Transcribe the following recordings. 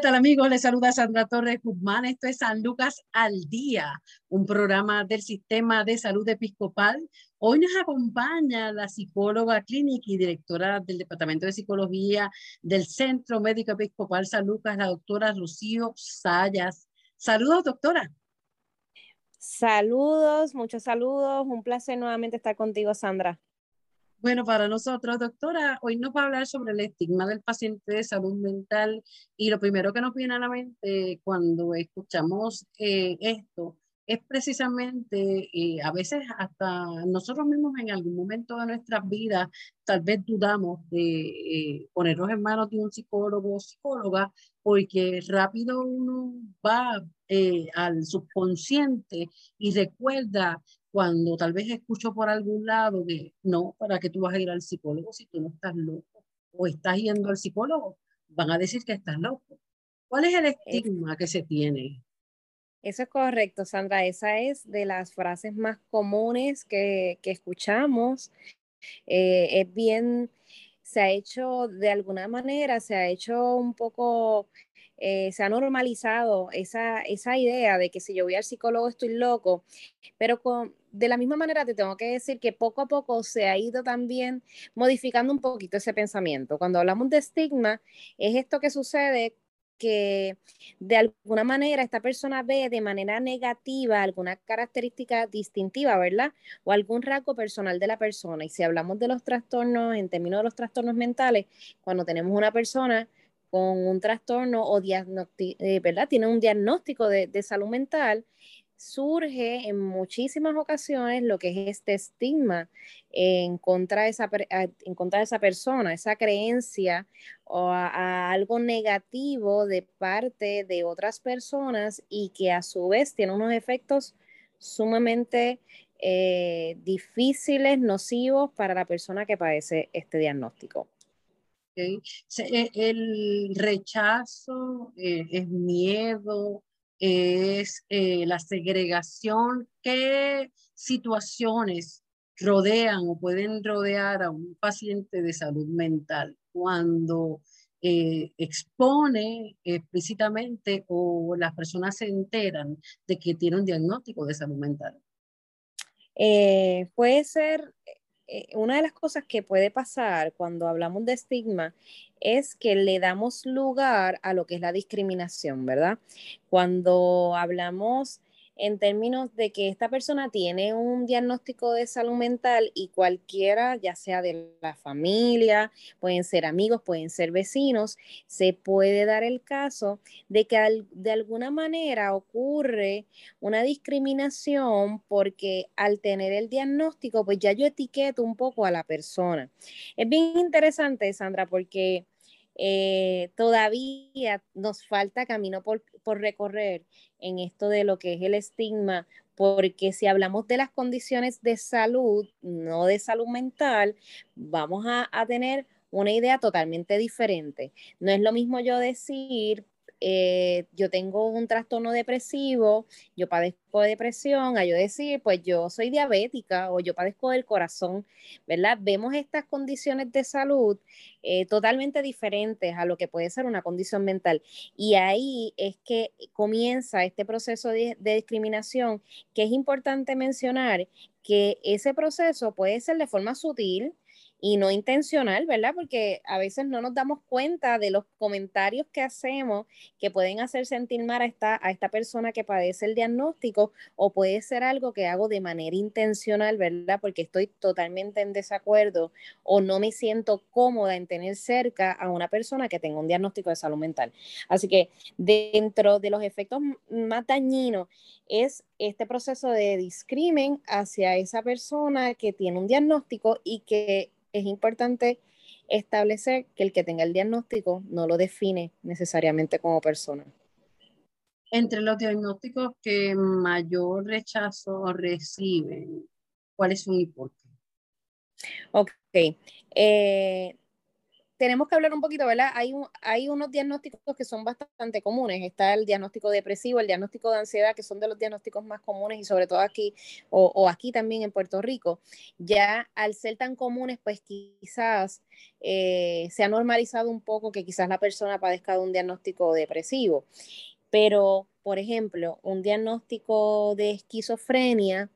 ¿Qué tal amigos? Les saluda Sandra Torres Guzmán. Esto es San Lucas al Día, un programa del Sistema de Salud Episcopal. Hoy nos acompaña la psicóloga clínica y directora del Departamento de Psicología del Centro Médico Episcopal San Lucas, la doctora Rocío Sayas. Saludos, doctora. Saludos, muchos saludos. Un placer nuevamente estar contigo, Sandra. Bueno, para nosotros, doctora, hoy nos va a hablar sobre el estigma del paciente de salud mental y lo primero que nos viene a la mente cuando escuchamos eh, esto es precisamente, eh, a veces hasta nosotros mismos en algún momento de nuestras vidas tal vez dudamos de eh, ponernos en manos de un psicólogo o psicóloga porque rápido uno va al subconsciente y recuerda cuando tal vez escucho por algún lado que no, ¿para que tú vas a ir al psicólogo si tú no estás loco? O estás yendo al psicólogo, van a decir que estás loco. ¿Cuál es el estigma que se tiene? Eso es correcto, Sandra. Esa es de las frases más comunes que, que escuchamos. Eh, es bien, se ha hecho de alguna manera, se ha hecho un poco eh, se ha normalizado esa, esa idea de que si yo voy al psicólogo estoy loco, pero con, de la misma manera te tengo que decir que poco a poco se ha ido también modificando un poquito ese pensamiento. Cuando hablamos de estigma, es esto que sucede que de alguna manera esta persona ve de manera negativa alguna característica distintiva, ¿verdad? O algún rasgo personal de la persona. Y si hablamos de los trastornos, en términos de los trastornos mentales, cuando tenemos una persona con un trastorno o eh, ¿verdad? Tiene un diagnóstico de, salud mental, surge en muchísimas ocasiones lo que es este estigma en contra de esa, en contra de esa persona, esa creencia o algo negativo de parte de otras personas y que a su vez tiene unos efectos sumamente eh, difíciles, nocivos para la persona que padece este diagnóstico. E, el rechazo eh, es miedo, es eh, la segregación. ¿Qué situaciones rodean o pueden rodear a un paciente de salud mental cuando eh, expone explícitamente o las personas se enteran de que tiene un diagnóstico de salud mental? puede ser eh, una de las cosas que puede pasar cuando hablamos de estigma es que le damos lugar a lo que es la discriminación, ¿verdad? Cuando hablamos en términos de que esta persona tiene un diagnóstico de salud mental y cualquiera, ya sea de la familia, pueden ser amigos, pueden ser vecinos, se puede dar el caso de que de alguna manera ocurre una discriminación porque al tener el diagnóstico, pues ya yo etiqueto un poco a la persona. Es bien interesante, Sandra, porque... Eh, todavía nos falta camino por, por recorrer en esto de lo que es el estigma, porque si hablamos de las condiciones de salud, no de salud mental, vamos a, a tener una idea totalmente diferente. No es lo mismo yo decir, eh, yo tengo un trastorno depresivo, yo padezco de depresión, a yo decir, pues yo soy diabética o yo padezco del corazón, ¿verdad? Vemos estas condiciones de salud eh, totalmente diferentes a lo que puede ser una condición mental. Y ahí es que comienza este proceso de discriminación, que es importante mencionar que ese proceso puede ser de forma sutil, y no intencional, ¿verdad? Porque a veces no nos damos cuenta de los comentarios que hacemos que pueden hacer sentir mal a esta, a esta persona que padece el diagnóstico o puede ser algo que hago de manera intencional, ¿verdad? Porque estoy totalmente en desacuerdo o no me siento cómoda en tener cerca a una persona que tenga un diagnóstico de salud mental. Así que dentro de los efectos más dañinos es este proceso de discrimen hacia esa persona que tiene un diagnóstico y que es importante establecer que el que tenga el diagnóstico no lo define necesariamente como persona. Entre los diagnósticos que mayor rechazo reciben, ¿cuáles son y por qué? Ok. Eh, tenemos que hablar un poquito, ¿verdad? Hay, unos diagnósticos que son bastante comunes. Está el diagnóstico depresivo, el diagnóstico de ansiedad, que son de los diagnósticos más comunes y sobre todo aquí o, aquí también en Puerto Rico. Ya al ser tan comunes, pues quizás eh, se ha normalizado un poco que quizás la persona padezca de un diagnóstico depresivo. Pero, por ejemplo, un diagnóstico de esquizofrenia,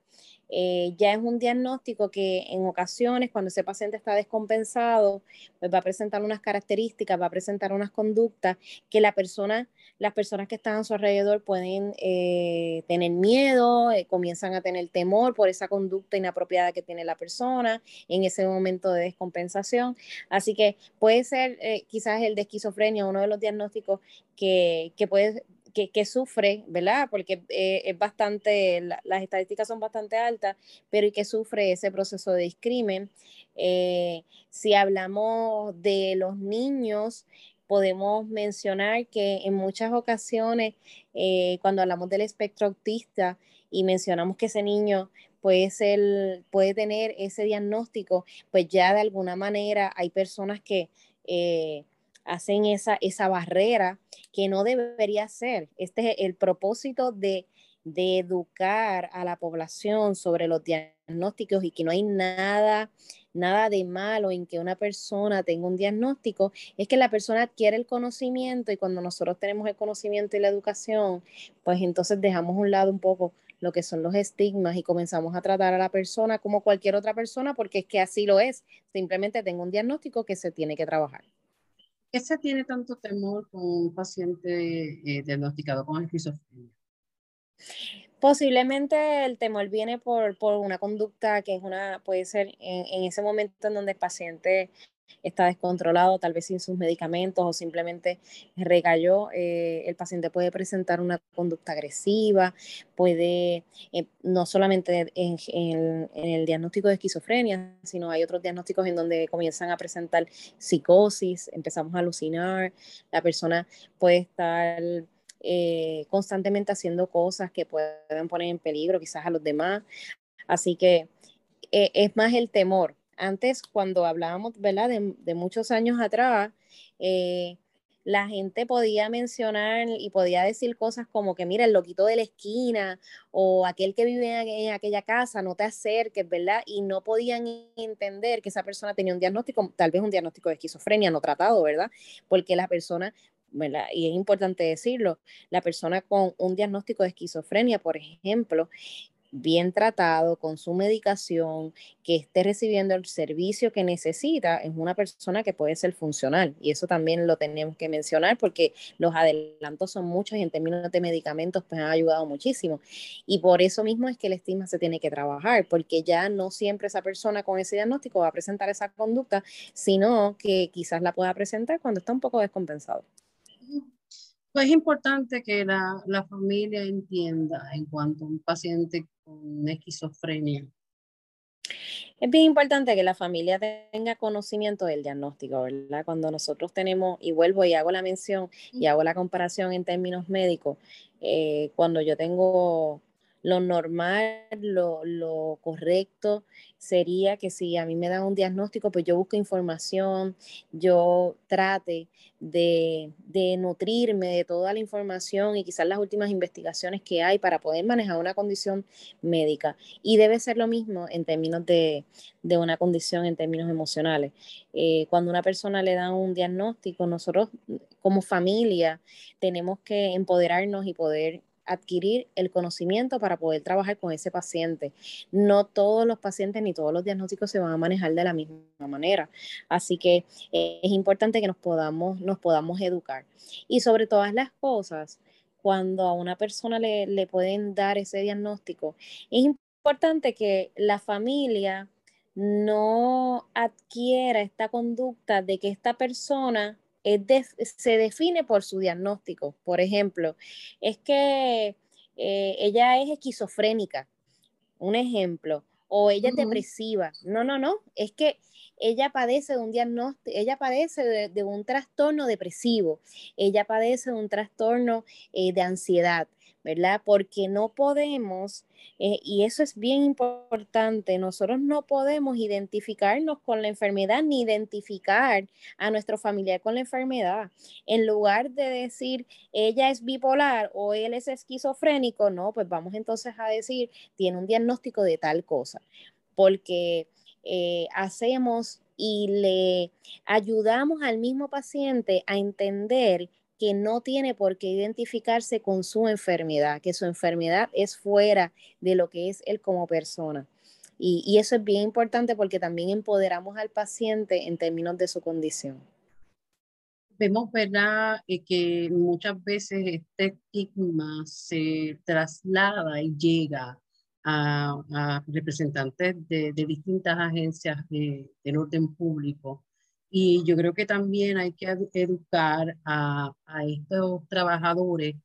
eh, ya es un diagnóstico que en ocasiones, cuando ese paciente está descompensado, pues va a presentar unas características, va a presentar unas conductas que la persona, las personas que están a su alrededor pueden eh, tener miedo, eh, comienzan a tener temor por esa conducta inapropiada que tiene la persona en ese momento de descompensación. Así que puede ser quizás el de esquizofrenia uno de los diagnósticos que, que puede que, sufre, ¿verdad? Porque eh, es bastante, las estadísticas son bastante altas, pero y que sufre ese proceso de discrimen. Eh, si hablamos de los niños, podemos mencionar que en muchas ocasiones, eh, cuando hablamos del espectro autista y mencionamos que ese niño puede, ser, puede tener ese diagnóstico, pues ya de alguna manera hay personas que hacen esa, esa barrera que no debería ser. Este es el propósito de, de educar a la población sobre los diagnósticos y que no hay nada nada de malo en que una persona tenga un diagnóstico, es que la persona adquiere el conocimiento y cuando nosotros tenemos el conocimiento y la educación, pues entonces dejamos a un lado un poco lo que son los estigmas y comenzamos a tratar a la persona como cualquier otra persona porque es que así lo es. Simplemente tengo un diagnóstico que se tiene que trabajar qué se tiene tanto temor con un paciente eh, diagnosticado con esquizofrenia? Posiblemente el temor viene por, por, una conducta que es una, puede ser en, en, ese momento en donde el paciente está descontrolado, tal vez sin sus medicamentos o simplemente recayó, eh, el paciente puede presentar una conducta agresiva, puede, eh, no solamente en, el diagnóstico de esquizofrenia, sino hay otros diagnósticos en donde comienzan a presentar psicosis, empezamos a alucinar, la persona puede estar eh, constantemente haciendo cosas que pueden poner en peligro quizás a los demás. Así que es más el temor antes, cuando hablábamos, ¿verdad? De, muchos años atrás, eh, la gente podía mencionar y podía decir cosas como que, mira, el loquito de la esquina o aquel que vive en, aquella casa, no te acerques, ¿verdad? Y no podían entender que esa persona tenía un diagnóstico, tal vez un diagnóstico de esquizofrenia no tratado, ¿verdad? Porque la persona. Y es importante decirlo, la persona con un diagnóstico de esquizofrenia, por ejemplo, bien tratado, con su medicación, que esté recibiendo el servicio que necesita, es una persona que puede ser funcional. Y eso también lo tenemos que mencionar porque los adelantos son muchos y en términos de medicamentos pues han ayudado muchísimo. Y por eso mismo es que el estigma se tiene que trabajar, porque ya no siempre esa persona con ese diagnóstico va a presentar esa conducta, sino que quizás la pueda presentar cuando está un poco descompensado. Pues es importante que la, la, familia entienda en cuanto a un paciente con esquizofrenia. Es bien importante que la familia tenga conocimiento del diagnóstico, ¿verdad? Cuando nosotros tenemos, y vuelvo y hago la mención y hago la comparación en términos médicos, eh, cuando yo tengo lo normal, lo, correcto sería que si a mí me dan un diagnóstico, pues yo busco información, yo trate de, nutrirme de toda la información y quizás las últimas investigaciones que hay para poder manejar una condición médica. Y debe ser lo mismo en términos de, una condición, en términos emocionales. Eh, cuando una persona le da un diagnóstico, nosotros como familia tenemos que empoderarnos y poder adquirir el conocimiento para poder trabajar con ese paciente. No todos los pacientes ni todos los diagnósticos se van a manejar de la misma manera. Así que eh, es importante que nos podamos, nos podamos educar. Y sobre todas las cosas, cuando a una persona le, le pueden dar ese diagnóstico, es importante que la familia no adquiera esta conducta de que esta persona se define por su diagnóstico. Por ejemplo, es que eh, ella es esquizofrénica, un ejemplo, o ella es depresiva. No, no, no, es que ella padece de un diagnóstico, ella padece de, un trastorno depresivo, ella padece de un trastorno eh, de ansiedad. ¿Verdad? Porque no podemos, eh, y eso es bien importante, nosotros no podemos identificarnos con la enfermedad ni identificar a nuestro familiar con la enfermedad. En lugar de decir, ella es bipolar o él es esquizofrénico, no, pues vamos entonces a decir, tiene un diagnóstico de tal cosa, porque eh, hacemos y le ayudamos al mismo paciente a entender que no tiene por qué identificarse con su enfermedad, que su enfermedad es fuera de lo que es él como persona. Y, eso es bien importante porque también empoderamos al paciente en términos de su condición. Vemos, ¿verdad?, eh, que muchas veces este estigma se traslada y llega a, representantes de, distintas agencias del orden público y yo creo que también hay que educar a, a estos trabajadores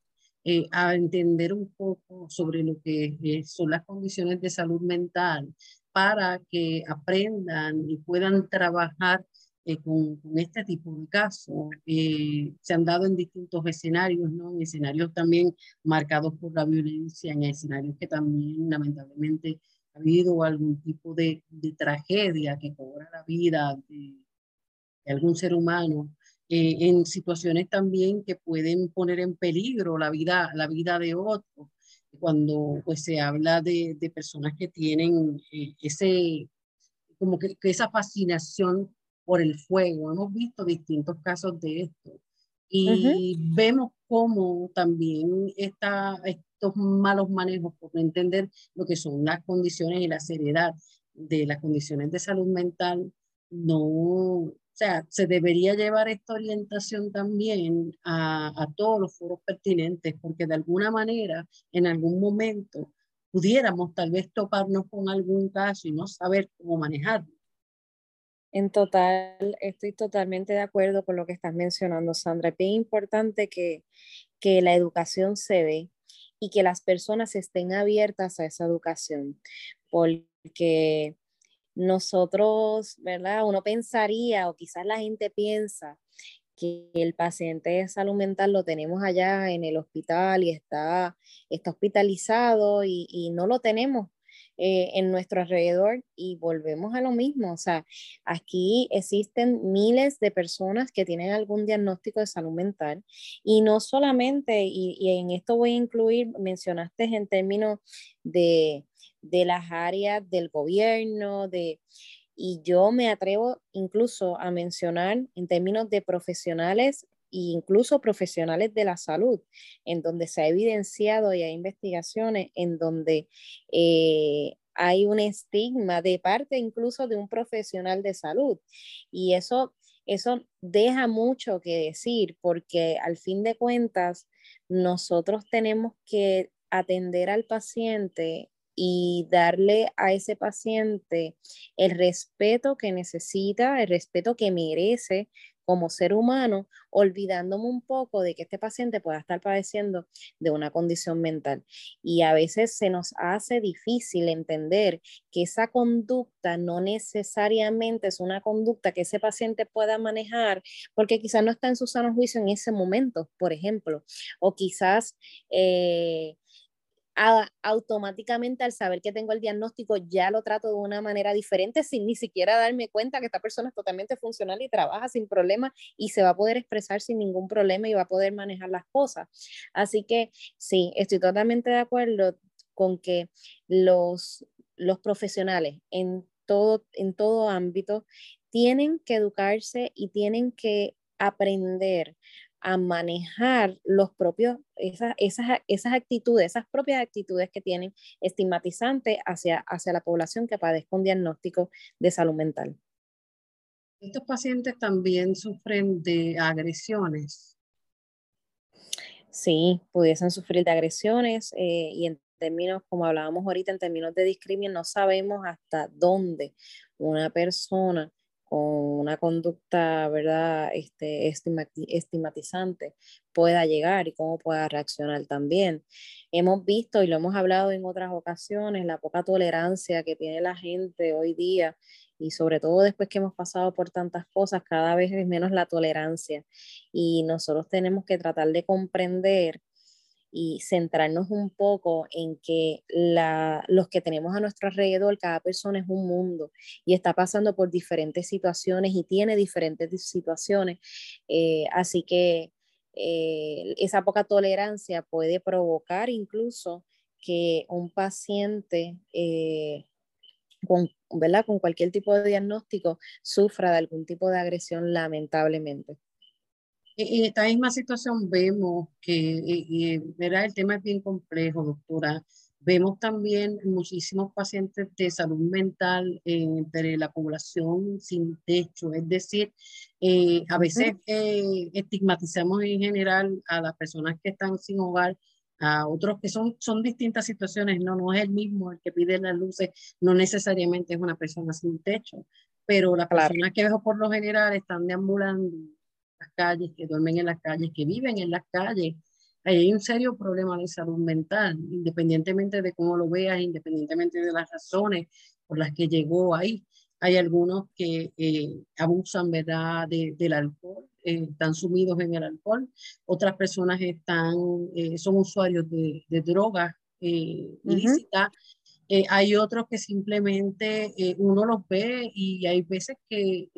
eh, a entender un poco sobre lo que eh, son las condiciones de salud mental para que aprendan y puedan trabajar eh, con, con, este tipo de casos. se han dado en distintos escenarios, ¿no? En escenarios también marcados por la violencia, en escenarios que también lamentablemente ha habido algún tipo de, de tragedia que cobra la vida de, algún ser humano, eh, en situaciones también que pueden poner en peligro la vida, la vida de otro. Cuando pues, se habla de, de personas que tienen eh, ese, como que, esa fascinación por el fuego. Hemos visto distintos casos de esto. Y vemos cómo también está, estos malos manejos, por no entender lo que son las condiciones y la seriedad de las condiciones de salud mental, no, sea, se debería llevar esta orientación también a, todos los foros pertinentes, porque de alguna manera, en algún momento, pudiéramos tal vez toparnos con algún caso y no saber cómo manejarlo. En total, estoy totalmente de acuerdo con lo que estás mencionando, Sandra. Es importante que, que la educación se dé y que las personas estén abiertas a esa educación, porque nosotros, ¿verdad? Uno pensaría o quizás la gente piensa que el paciente de salud mental lo tenemos allá en el hospital y está, está hospitalizado y, no lo tenemos eh, en nuestro alrededor y volvemos a lo mismo. O sea, aquí existen miles de personas que tienen algún diagnóstico de salud mental y no solamente, y, y en esto voy a incluir, mencionaste en términos de de las áreas del gobierno, de, y yo me atrevo incluso a mencionar en términos de profesionales e incluso profesionales de la salud, en donde se ha evidenciado y hay investigaciones en donde eh, hay un estigma de parte incluso de un profesional de salud. Y eso, eso deja mucho que decir, porque al fin de cuentas, nosotros tenemos que atender al paciente y darle a ese paciente el respeto que necesita, el respeto que merece como ser humano, olvidándome un poco de que este paciente pueda estar padeciendo de una condición mental. Y a veces se nos hace difícil entender que esa conducta no necesariamente es una conducta que ese paciente pueda manejar porque quizás no está en su sano juicio en ese momento, por ejemplo, o quizás... Eh, automáticamente al saber que tengo el diagnóstico ya lo trato de una manera diferente sin ni siquiera darme cuenta que esta persona es totalmente funcional y trabaja sin problema y se va a poder expresar sin ningún problema y va a poder manejar las cosas. Así que sí, estoy totalmente de acuerdo con que los, los profesionales en todo, en todo ámbito tienen que educarse y tienen que aprender a manejar los propios, esas, esas, esas actitudes, esas propias actitudes que tienen estigmatizantes hacia, hacia la población que padezca un diagnóstico de salud mental. Estos pacientes también sufren de agresiones. Sí, pudiesen sufrir de agresiones eh, y en términos, como hablábamos ahorita, en términos de discriminación, no sabemos hasta dónde una persona con una conducta, ¿verdad?, este, estigmatizante pueda llegar y cómo pueda reaccionar también. Hemos visto y lo hemos hablado en otras ocasiones, la poca tolerancia que tiene la gente hoy día y sobre todo después que hemos pasado por tantas cosas, cada vez es menos la tolerancia y nosotros tenemos que tratar de comprender y centrarnos un poco en que la, los que tenemos a nuestro alrededor, cada persona es un mundo y está pasando por diferentes situaciones y tiene diferentes situaciones. Eh, así que eh, esa poca tolerancia puede provocar incluso que un paciente eh, con, ¿verdad? con cualquier tipo de diagnóstico sufra de algún tipo de agresión lamentablemente. En esta misma situación vemos que y, el tema es bien complejo, doctora. Vemos también muchísimos pacientes de salud mental entre la población sin techo, es decir, eh, a veces eh, estigmatizamos en general a las personas que están sin hogar, a otros que son, son distintas situaciones, no, no es el mismo el que pide las luces, no necesariamente es una persona sin techo, pero las personas que veo por lo general están deambulando las calles, que duermen en las calles, que viven en las calles. Hay un serio problema de salud mental, independientemente de cómo lo veas, independientemente de las razones por las que llegó ahí. Hay algunos que eh, abusan ¿verdad? del alcohol, eh, están sumidos en el alcohol. Otras personas están, eh, son usuarios de, de drogas ilícitas. hay otros que simplemente uno los ve y hay veces que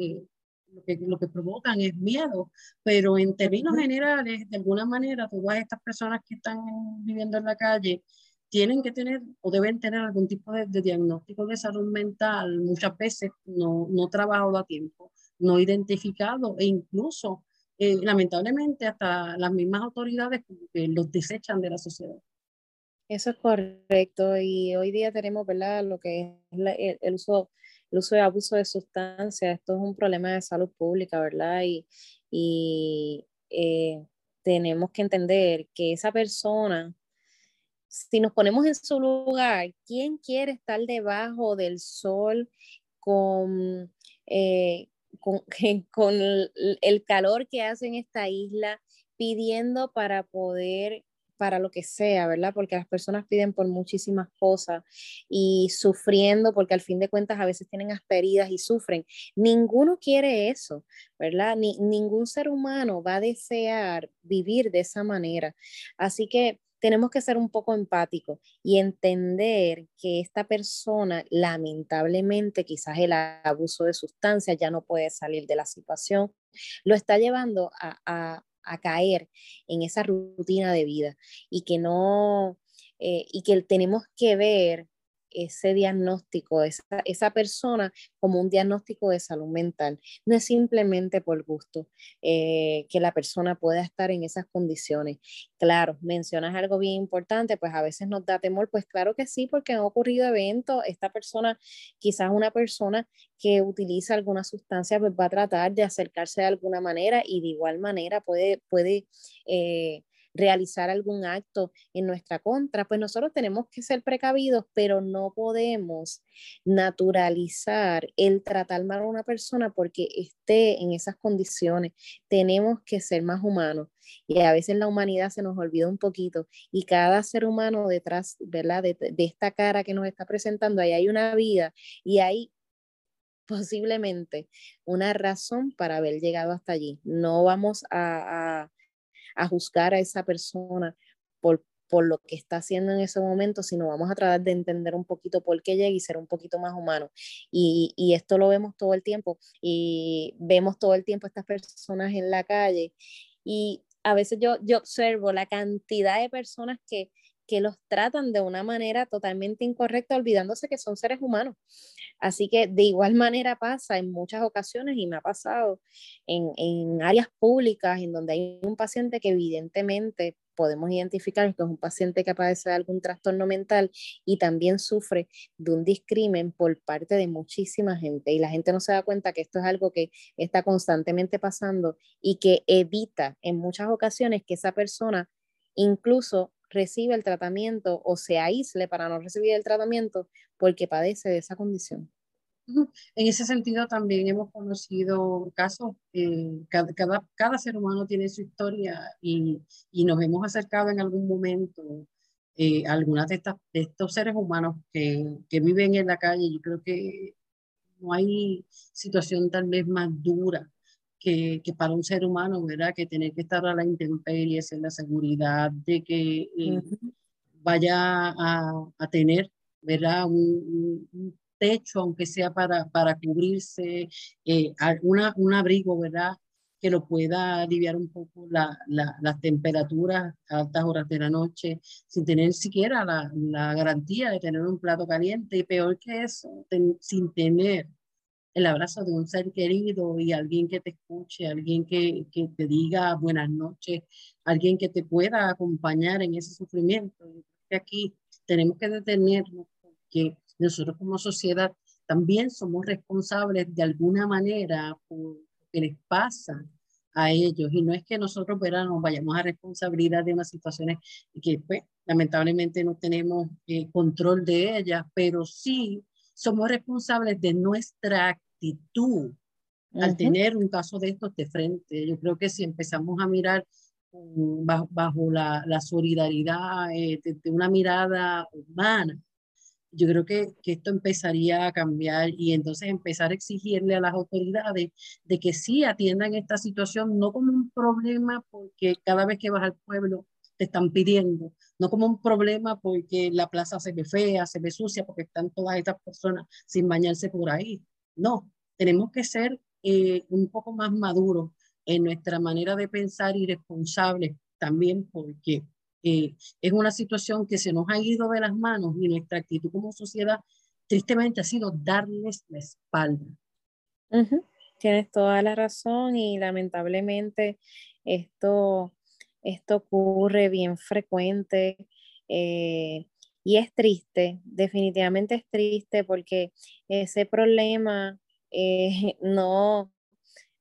lo que, lo que provocan es miedo, pero en términos generales, de alguna manera, todas estas personas que están viviendo en la calle tienen que tener o deben tener algún tipo de, diagnóstico de salud mental, muchas veces no, no trabajado a tiempo, no identificado e incluso, eh, lamentablemente, hasta las mismas autoridades los desechan de la sociedad. Eso es correcto y hoy día tenemos, ¿verdad? Lo que es el uso el uso de abuso de sustancias, esto es un problema de salud pública, ¿verdad? Y, eh, tenemos que entender que esa persona, si nos ponemos en su lugar, ¿quién quiere estar debajo del sol con, eh, con, con el calor que hace en esta isla, pidiendo para poder para lo que sea, ¿verdad? Porque las personas piden por muchísimas cosas y sufriendo, porque al fin de cuentas a veces tienen asperidas y sufren. Ninguno quiere eso, ¿verdad? Ni, ningún ser humano va a desear vivir de esa manera. Así que tenemos que ser un poco empáticos y entender que esta persona, lamentablemente, quizás el abuso de sustancias ya no puede salir de la situación, lo está llevando a, a caer en esa rutina de vida y que no, eh, y que tenemos que ver ese diagnóstico, esa, esa persona como un diagnóstico de salud mental. No es simplemente por gusto eh, que la persona pueda estar en esas condiciones. Claro, mencionas algo bien importante, pues a veces nos da temor, pues claro que sí, porque han ocurrido eventos, esta persona, quizás una persona que utiliza alguna sustancia, pues va a tratar de acercarse de alguna manera y de igual manera puede, puede eh, realizar algún acto en nuestra contra, pues nosotros tenemos que ser precavidos, pero no podemos naturalizar el tratar mal a una persona porque esté en esas condiciones. Tenemos que ser más humanos y a veces la humanidad se nos olvida un poquito y cada ser humano detrás, ¿verdad? De, esta cara que nos está presentando, ahí hay una vida y hay posiblemente una razón para haber llegado hasta allí. No vamos a, a juzgar a esa persona por, por lo que está haciendo en ese momento, sino vamos a tratar de entender un poquito por qué llega y ser un poquito más humano. Y, y esto lo vemos todo el tiempo y vemos todo el tiempo a estas personas en la calle y a veces yo, yo observo la cantidad de personas que, que los tratan de una manera totalmente incorrecta, olvidándose que son seres humanos. Así que de igual manera pasa en muchas ocasiones y me ha pasado en, en áreas públicas en donde hay un paciente que evidentemente podemos identificar que es un paciente que padece de algún trastorno mental y también sufre de un discrimen por parte de muchísima gente. Y la gente no se da cuenta que esto es algo que está constantemente pasando y que evita en muchas ocasiones que esa persona incluso reciba el tratamiento o se aísle para no recibir el tratamiento porque padece de esa condición. En ese sentido también hemos conocido casos, eh, cada, ser humano tiene su historia y, nos hemos acercado en algún momento eh, a algunas de estos seres humanos que, que viven en la calle. Yo creo que no hay situación tal vez más dura que, que, para un ser humano, ¿verdad? Que tener que estar a la intemperie, en la seguridad de que eh, vaya a, a, tener, ¿verdad? Un, un, techo, aunque sea para, para cubrirse, eh, una, un abrigo, ¿verdad? Que lo pueda aliviar un poco la, la, las temperaturas a altas horas de la noche, sin tener siquiera la, la garantía de tener un plato caliente y peor que eso, sin tener el abrazo de un ser querido y alguien que te escuche, alguien que, que, te diga buenas noches, alguien que te pueda acompañar en ese sufrimiento. que aquí tenemos que detenernos porque nosotros como sociedad también somos responsables de alguna manera por lo que les pasa a ellos. Y no es que nosotros nos vayamos a responsabilidad de unas situaciones que pues, lamentablemente no tenemos eh, control de ellas, pero sí somos responsables de nuestra actitud al tener un caso de estos de frente. Yo creo que si empezamos a mirar bajo, la, la, solidaridad eh, de, una mirada humana, yo creo que, que, esto empezaría a cambiar y entonces empezar a exigirle a las autoridades de que sí atiendan esta situación, no como un problema porque cada vez que vas al pueblo te están pidiendo, no como un problema porque la plaza se ve fea, se ve sucia, porque están todas estas personas sin bañarse por ahí. No, tenemos que ser eh, un poco más maduros en nuestra manera de pensar y responsables también porque eh, es una situación que se nos ha ido de las manos y nuestra actitud como sociedad tristemente ha sido darles la espalda. Tienes toda la razón y lamentablemente esto, esto ocurre bien frecuente eh, y es triste, definitivamente es triste porque ese problema eh, no,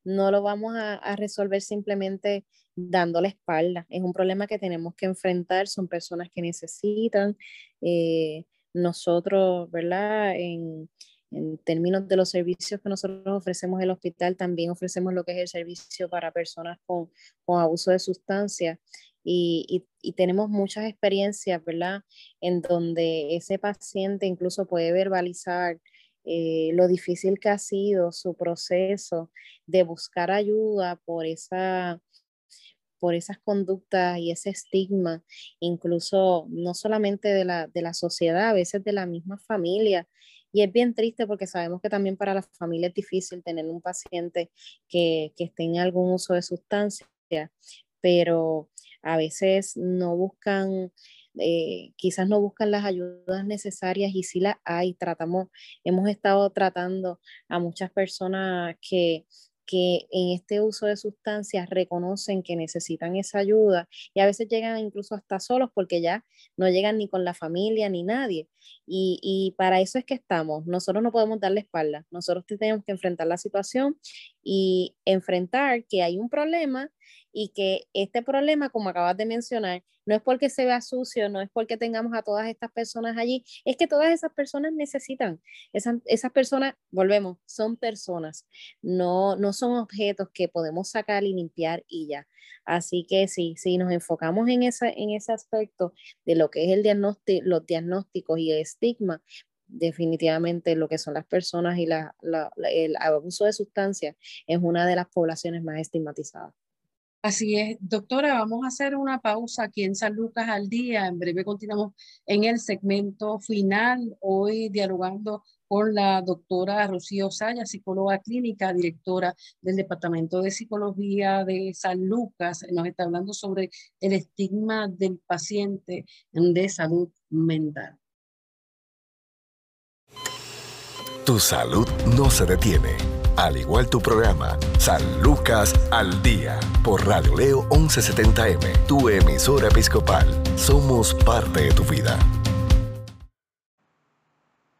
no lo vamos a, resolver simplemente dando la espalda. Es un problema que tenemos que enfrentar, son personas que necesitan. Eh, nosotros, ¿verdad? En, en, términos de los servicios que nosotros ofrecemos en el hospital, también ofrecemos lo que es el servicio para personas con, con abuso de sustancias. Y, y, y, tenemos muchas experiencias, ¿verdad? En donde ese paciente incluso puede verbalizar eh, lo difícil que ha sido su proceso de buscar ayuda por esa por esas conductas y ese estigma, incluso no solamente de la, de la sociedad, a veces de la misma familia. Y es bien triste porque sabemos que también para la familia es difícil tener un paciente que, que esté en algún uso de sustancia, pero a veces no buscan, eh, quizás no buscan las ayudas necesarias y sí las hay. Tratamos, hemos estado tratando a muchas personas que que en este uso de sustancias reconocen que necesitan esa ayuda y a veces llegan incluso hasta solos porque ya no llegan ni con la familia ni nadie. Y, y para eso es que estamos. Nosotros no podemos darle espalda. Nosotros tenemos que enfrentar la situación y enfrentar que hay un problema y que este problema, como acabas de mencionar, no es porque se vea sucio, no es porque tengamos a todas estas personas allí, es que todas esas personas necesitan, esas, esas personas, volvemos, son personas, no, no son objetos que podemos sacar y limpiar y ya. Así que sí, si nos enfocamos en, esa, en ese aspecto de lo que es el diagnóstico, los diagnósticos y el estigma, definitivamente lo que son las personas y la, la, el abuso de sustancias es una de las poblaciones más estigmatizadas. Así es, doctora, vamos a hacer una pausa aquí en San Lucas al día. En breve continuamos en el segmento final, hoy dialogando con la doctora Rocío Saya, psicóloga clínica, directora del Departamento de Psicología de San Lucas. Nos está hablando sobre el estigma del paciente de salud mental. Tu salud no se detiene. Al igual tu programa, San Lucas al Día, por Radio Leo 1170M, tu emisora episcopal. Somos parte de tu vida.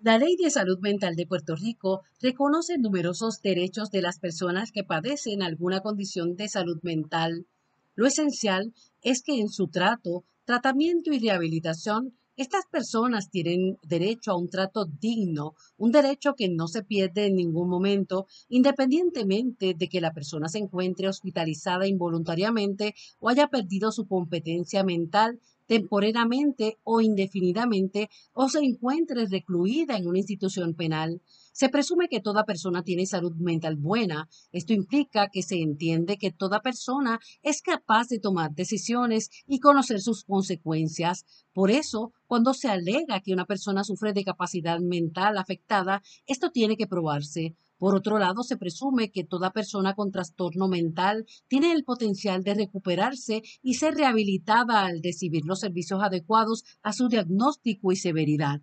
La Ley de Salud Mental de Puerto Rico reconoce numerosos derechos de las personas que padecen alguna condición de salud mental. Lo esencial es que en su trato, tratamiento y rehabilitación, estas personas tienen derecho a un trato digno, un derecho que no se pierde en ningún momento, independientemente de que la persona se encuentre hospitalizada involuntariamente o haya perdido su competencia mental temporalmente o indefinidamente o se encuentre recluida en una institución penal. Se presume que toda persona tiene salud mental buena. Esto implica que se entiende que toda persona es capaz de tomar decisiones y conocer sus consecuencias. Por eso, cuando se alega que una persona sufre de capacidad mental afectada, esto tiene que probarse. Por otro lado, se presume que toda persona con trastorno mental tiene el potencial de recuperarse y ser rehabilitada al recibir los servicios adecuados a su diagnóstico y severidad.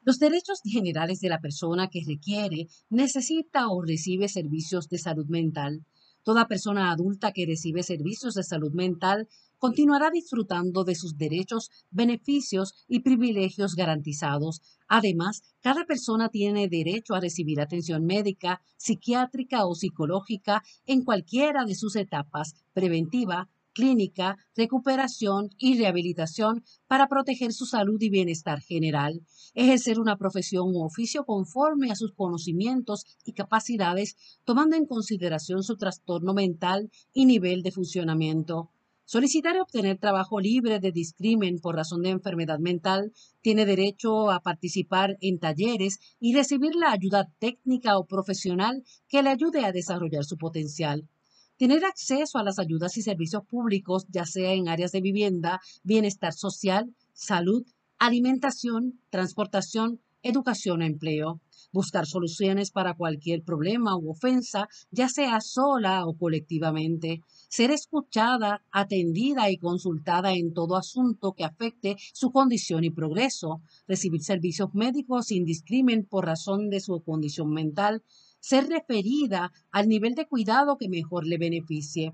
Los derechos generales de la persona que requiere, necesita o recibe servicios de salud mental. Toda persona adulta que recibe servicios de salud mental continuará disfrutando de sus derechos, beneficios y privilegios garantizados. Además, cada persona tiene derecho a recibir atención médica, psiquiátrica o psicológica en cualquiera de sus etapas, preventiva, clínica, recuperación y rehabilitación para proteger su salud y bienestar general, ejercer una profesión u oficio conforme a sus conocimientos y capacidades, tomando en consideración su trastorno mental y nivel de funcionamiento, Solicitar y obtener trabajo libre de discrimen por razón de enfermedad mental tiene derecho a participar en talleres y recibir la ayuda técnica o profesional que le ayude a desarrollar su potencial. Tener acceso a las ayudas y servicios públicos, ya sea en áreas de vivienda, bienestar social, salud, alimentación, transportación, educación o empleo buscar soluciones para cualquier problema u ofensa, ya sea sola o colectivamente, ser escuchada, atendida y consultada en todo asunto que afecte su condición y progreso, recibir servicios médicos sin discrimen por razón de su condición mental, ser referida al nivel de cuidado que mejor le beneficie.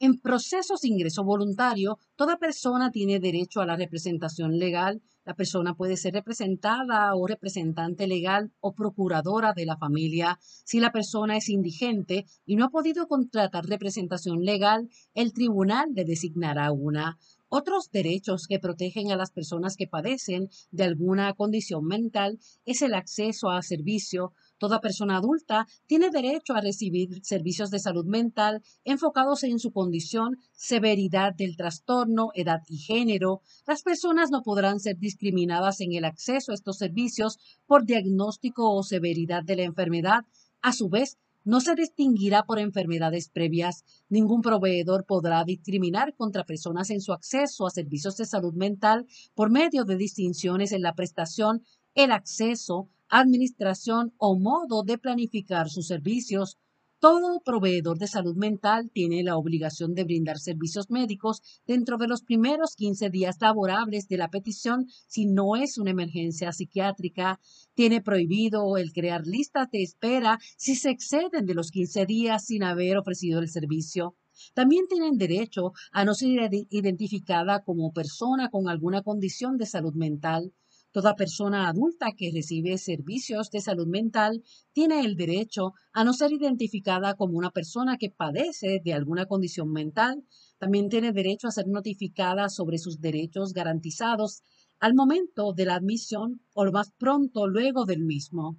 En procesos de ingreso voluntario, toda persona tiene derecho a la representación legal la persona puede ser representada o representante legal o procuradora de la familia. Si la persona es indigente y no ha podido contratar representación legal, el tribunal le designará una. Otros derechos que protegen a las personas que padecen de alguna condición mental es el acceso a servicio, Toda persona adulta tiene derecho a recibir servicios de salud mental enfocados en su condición, severidad del trastorno, edad y género. Las personas no podrán ser discriminadas en el acceso a estos servicios por diagnóstico o severidad de la enfermedad. A su vez, no se distinguirá por enfermedades previas. Ningún proveedor podrá discriminar contra personas en su acceso a servicios de salud mental por medio de distinciones en la prestación, el acceso, administración o modo de planificar sus servicios. Todo proveedor de salud mental tiene la obligación de brindar servicios médicos dentro de los primeros 15 días laborables de la petición si no es una emergencia psiquiátrica. Tiene prohibido el crear listas de espera si se exceden de los 15 días sin haber ofrecido el servicio. También tienen derecho a no ser identificada como persona con alguna condición de salud mental. Toda persona adulta que recibe servicios de salud mental tiene el derecho a no ser identificada como una persona que padece de alguna condición mental. También tiene derecho a ser notificada sobre sus derechos garantizados al momento de la admisión o más pronto luego del mismo.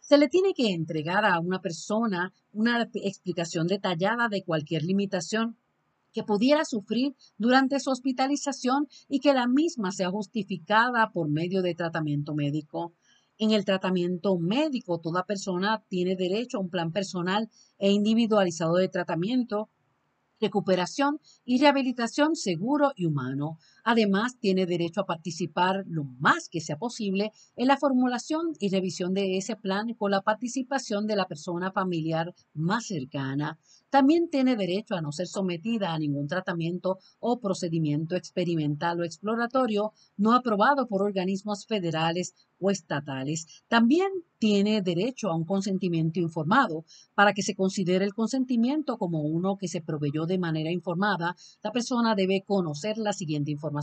Se le tiene que entregar a una persona una explicación detallada de cualquier limitación que pudiera sufrir durante su hospitalización y que la misma sea justificada por medio de tratamiento médico. En el tratamiento médico, toda persona tiene derecho a un plan personal e individualizado de tratamiento, recuperación y rehabilitación seguro y humano. Además, tiene derecho a participar lo más que sea posible en la formulación y revisión de ese plan con la participación de la persona familiar más cercana. También tiene derecho a no ser sometida a ningún tratamiento o procedimiento experimental o exploratorio no aprobado por organismos federales o estatales. También tiene derecho a un consentimiento informado. Para que se considere el consentimiento como uno que se proveyó de manera informada, la persona debe conocer la siguiente información,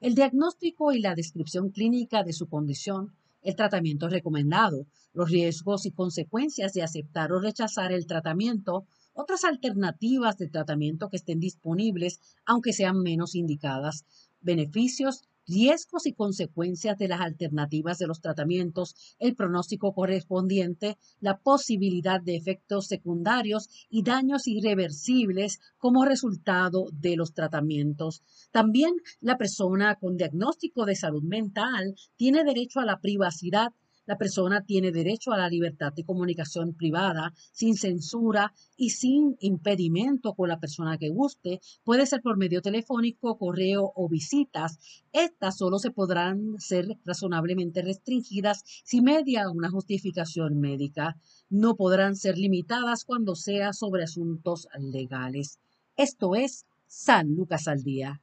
el diagnóstico y la descripción clínica de su condición, el tratamiento recomendado, los riesgos y consecuencias de aceptar o rechazar el tratamiento, otras alternativas de tratamiento que estén disponibles, aunque sean menos indicadas, beneficios, riesgos y consecuencias de las alternativas de los tratamientos, el pronóstico correspondiente, la posibilidad de efectos secundarios y daños irreversibles como resultado de los tratamientos. También la persona con diagnóstico de salud mental tiene derecho a la privacidad la persona tiene derecho a la libertad de comunicación privada, sin censura y sin impedimento con la persona que guste. Puede ser por medio telefónico, correo o visitas. Estas solo se podrán ser razonablemente restringidas si media una justificación médica. No podrán ser limitadas cuando sea sobre asuntos legales. Esto es San Lucas al Día.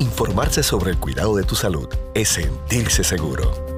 Informarse sobre el cuidado de tu salud es sentirse seguro.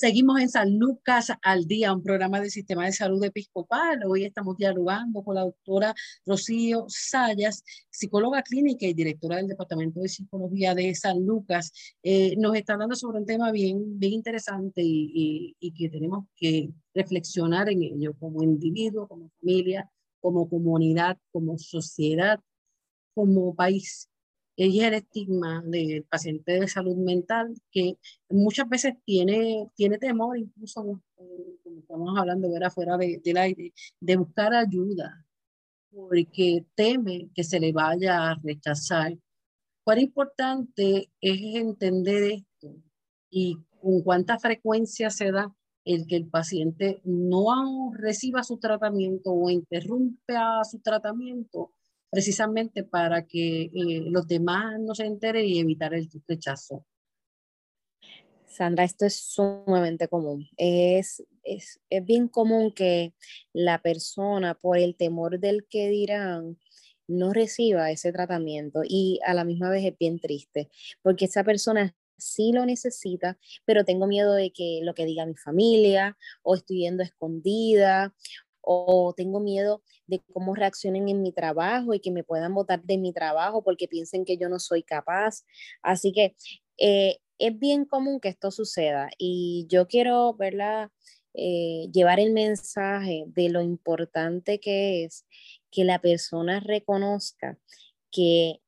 Seguimos en San Lucas al día, un programa del Sistema de Salud Episcopal. Hoy estamos dialogando con la doctora Rocío Sayas, psicóloga clínica y directora del Departamento de Psicología de San Lucas. Eh, nos está hablando sobre un tema bien, bien interesante y, y que tenemos que reflexionar en ello como individuo, como familia, como comunidad, como sociedad, como país y el estigma del paciente de salud mental que muchas veces tiene, tiene temor, incluso eh, como estamos hablando ver afuera del aire, de buscar ayuda, porque teme que se le vaya a rechazar. Cuán importante es entender esto y con cuánta frecuencia se da el que el paciente no reciba su tratamiento o interrumpa su tratamiento precisamente para que eh, los demás no se enteren y evitar el rechazo. Sandra, esto es sumamente común. Es, es, es, bien común que la persona, por el temor del que dirán, no reciba ese tratamiento y a la misma vez es bien triste, porque esa persona sí lo necesita, pero tengo miedo de que lo que diga mi familia o estoy yendo escondida o tengo miedo de cómo reaccionen en mi trabajo y que me puedan votar de mi trabajo porque piensen que yo no soy capaz. Así que eh, es bien común que esto suceda y yo quiero, ¿verdad? Eh, llevar el mensaje de lo importante que es que la persona reconozca que,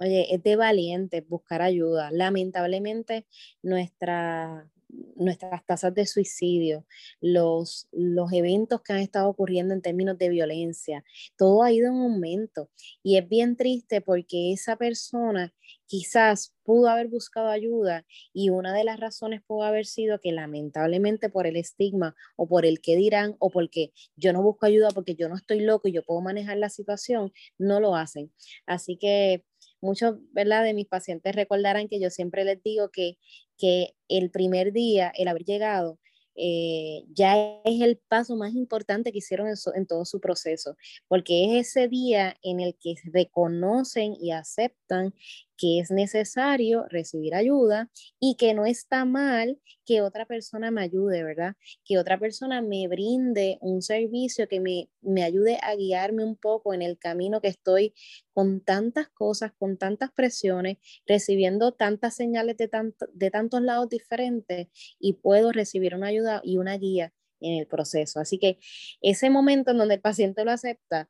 oye, es de valiente buscar ayuda. Lamentablemente, nuestra nuestras tasas de suicidio, los, los eventos que han estado ocurriendo en términos de violencia, todo ha ido en aumento. Y es bien triste porque esa persona quizás pudo haber buscado ayuda y una de las razones pudo haber sido que lamentablemente por el estigma o por el que dirán o porque yo no busco ayuda porque yo no estoy loco y yo puedo manejar la situación, no lo hacen. Así que muchos ¿verdad? de mis pacientes recordarán que yo siempre les digo que, que el primer día, el haber llegado, eh, ya es el paso más importante que hicieron en, todo su proceso, porque es ese día en el que reconocen y aceptan que es necesario recibir ayuda y que no está mal que otra persona me ayude, ¿verdad? Que otra persona me brinde un servicio que me, me ayude a guiarme un poco en el camino que estoy con tantas cosas, con tantas presiones, recibiendo tantas señales de, de tantos lados diferentes y puedo recibir una ayuda y una guía en el proceso. Así que ese momento en donde el paciente lo acepta,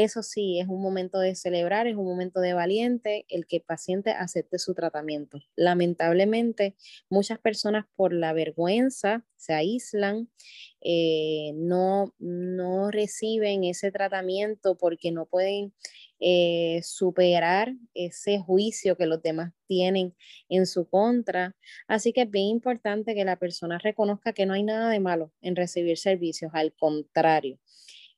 Eso sí, es un momento de celebrar, es un momento de valiente el que el paciente acepte su tratamiento. Lamentablemente, muchas personas por la vergüenza se aíslan, eh, no, no reciben ese tratamiento porque no pueden eh, superar ese juicio que los demás tienen en su contra. Así que es bien importante que la persona reconozca que no hay nada de malo en recibir servicios, al contrario,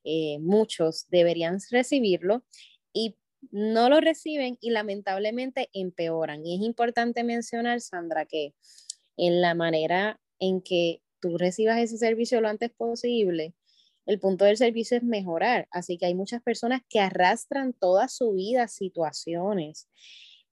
eh, muchos deberían recibirlo y no lo reciben y lamentablemente empeoran. Y es importante mencionar, Sandra, que en la manera en que tú recibas ese servicio lo antes posible, el punto del servicio es mejorar. Así que hay muchas personas que arrastran toda su vida situaciones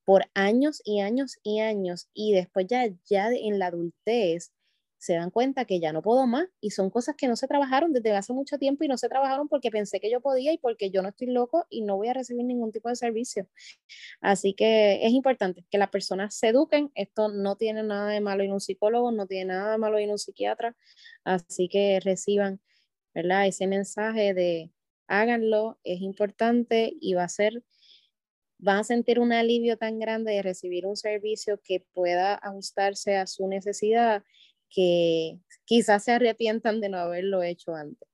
por años y años y años y después ya, ya en la adultez se dan cuenta que ya no puedo más y son cosas que no se trabajaron desde hace mucho tiempo y no se trabajaron porque pensé que yo podía y porque yo no estoy loco y no voy a recibir ningún tipo de servicio. Así que es importante que las personas se eduquen. Esto no tiene nada de malo en un psicólogo, no tiene nada de malo en un psiquiatra. Así que reciban ¿verdad? Ese mensaje de háganlo es importante y va a ser, van a sentir un alivio tan grande de recibir un servicio que pueda ajustarse a su necesidad que quizás se arrepientan de no haberlo hecho antes.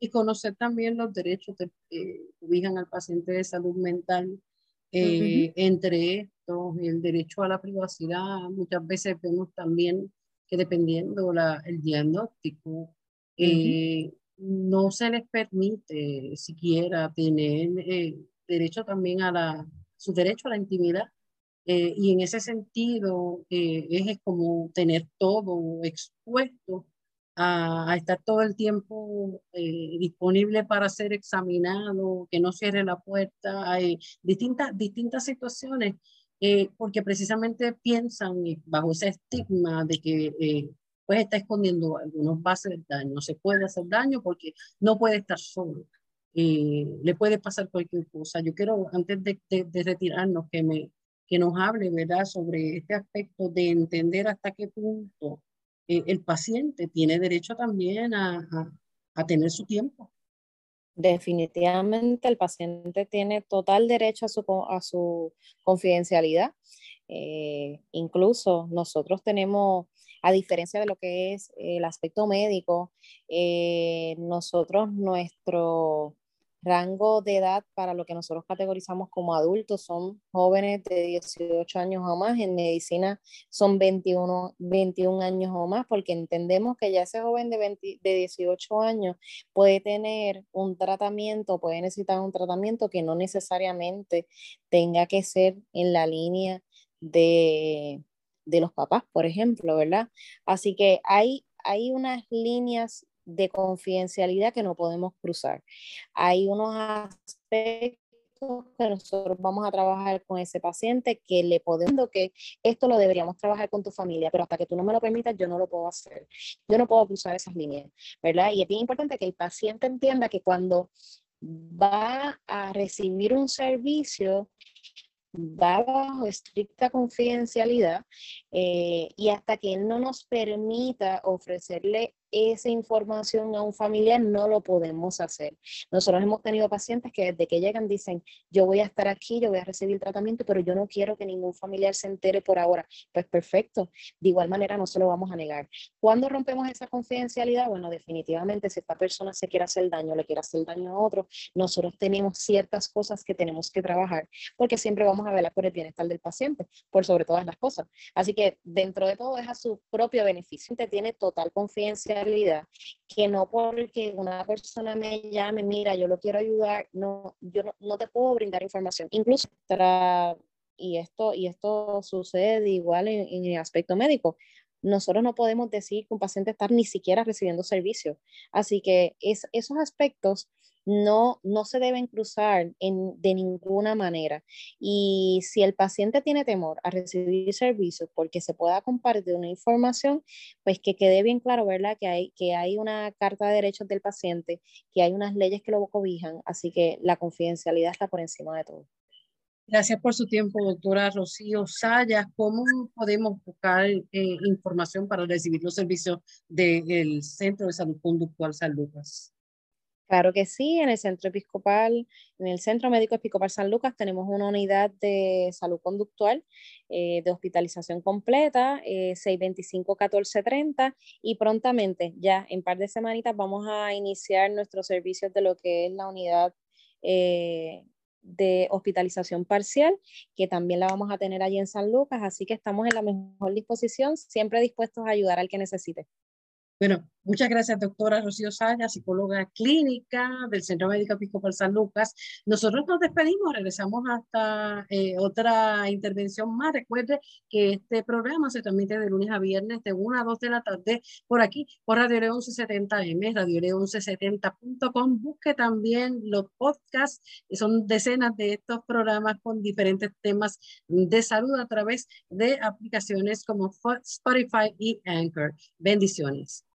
Y conocer también los derechos que ubican al paciente de salud mental. Eh, entre estos, el derecho a la privacidad, muchas veces vemos también que dependiendo la, el diagnóstico, eh, no se les permite siquiera tener eh, derecho también a la, su derecho a la intimidad. Eh, y en ese sentido es, como tener todo expuesto a, estar todo el tiempo disponible para ser examinado, que no cierre la puerta. Hay distintas, distintas situaciones porque precisamente piensan bajo ese estigma de que pues está escondiendo algo, nos va a hacer daño, se puede hacer daño porque no puede estar solo, eh, le puede pasar cualquier cosa. Yo quiero, antes de, de, retirarnos, que, me, que nos hable, ¿verdad?, sobre este aspecto de entender hasta qué punto eh, el paciente tiene derecho también a, a, a tener su tiempo. Definitivamente el paciente tiene total derecho a su, a su confidencialidad. Eh, incluso nosotros tenemos a diferencia de lo que es el aspecto médico, eh, nosotros nuestro rango de edad para lo que nosotros categorizamos como adultos son jóvenes de 18 años o más, en medicina son 21, 21 años o más, porque entendemos que ya ese joven de, de 18 años puede tener un tratamiento, puede necesitar un tratamiento que no necesariamente tenga que ser en la línea de de los papás, por ejemplo, ¿verdad? Así que hay, hay unas líneas de confidencialidad que no podemos cruzar. Hay unos aspectos que nosotros vamos a trabajar con ese paciente que le podemos que esto lo deberíamos trabajar con tu familia, pero hasta que tú no me lo permitas, yo no lo puedo hacer. Yo no puedo cruzar esas líneas, ¿verdad? Y es bien importante que el paciente entienda que cuando va a recibir un servicio, va bajo estricta confidencialidad eh, y hasta que él no nos permita ofrecerle esa información a un familiar no lo podemos hacer. Nosotros hemos tenido pacientes que desde que llegan dicen, yo voy a estar aquí, yo voy a recibir tratamiento, pero yo no quiero que ningún familiar se entere por ahora. Pues perfecto, de igual manera no se lo vamos a negar. ¿Cuándo rompemos esa confidencialidad? Bueno, definitivamente si esta persona se quiere hacer daño, le quiere hacer daño a otro, nosotros tenemos ciertas cosas que tenemos que trabajar, porque siempre vamos a velar por el bienestar del paciente, por sobre todas las cosas. Así que dentro de todo es a su propio beneficio, te tiene total confidencialidad que no porque una persona me llame, mira, yo lo quiero ayudar, no, yo no, te puedo brindar información. Incluso, y esto, y esto sucede igual en, en el aspecto médico, nosotros no podemos decir que un paciente está ni siquiera recibiendo servicio. Así que es, esos aspectos no, no se deben cruzar en, de ninguna manera. Y si el paciente tiene temor a recibir servicios porque se pueda compartir una información, pues que quede bien claro, ¿verdad? Que hay, que hay una carta de derechos del paciente, que hay unas leyes que lo cobijan, así que la confidencialidad está por encima de todo. Gracias por su tiempo, doctora Rocío Sayas. ¿Cómo podemos buscar eh, información para recibir los servicios del Centro de Salud Conductual San Lucas? Claro que sí, en el Centro Episcopal, en el Centro Médico Episcopal San Lucas tenemos una unidad de salud conductual eh, de hospitalización completa, 625-1430 eh, y prontamente, ya en par de semanitas, vamos a iniciar nuestros servicios de lo que es la unidad eh, de hospitalización parcial, que también la vamos a tener allí en San Lucas, así que estamos en la mejor disposición, siempre dispuestos a ayudar al que necesite. Bueno, muchas gracias, doctora Rocío Saya, psicóloga clínica del Centro Médico Episcopal San Lucas. Nosotros nos despedimos, regresamos hasta eh, otra intervención más. Recuerde que este programa se transmite de lunes a viernes de 1 a 2 de la tarde por aquí, por Radio León 1170M, Radio León 1170.com. Busque también los podcasts, que son decenas de estos programas con diferentes temas de salud a través de aplicaciones como Spotify y Anchor. Bendiciones.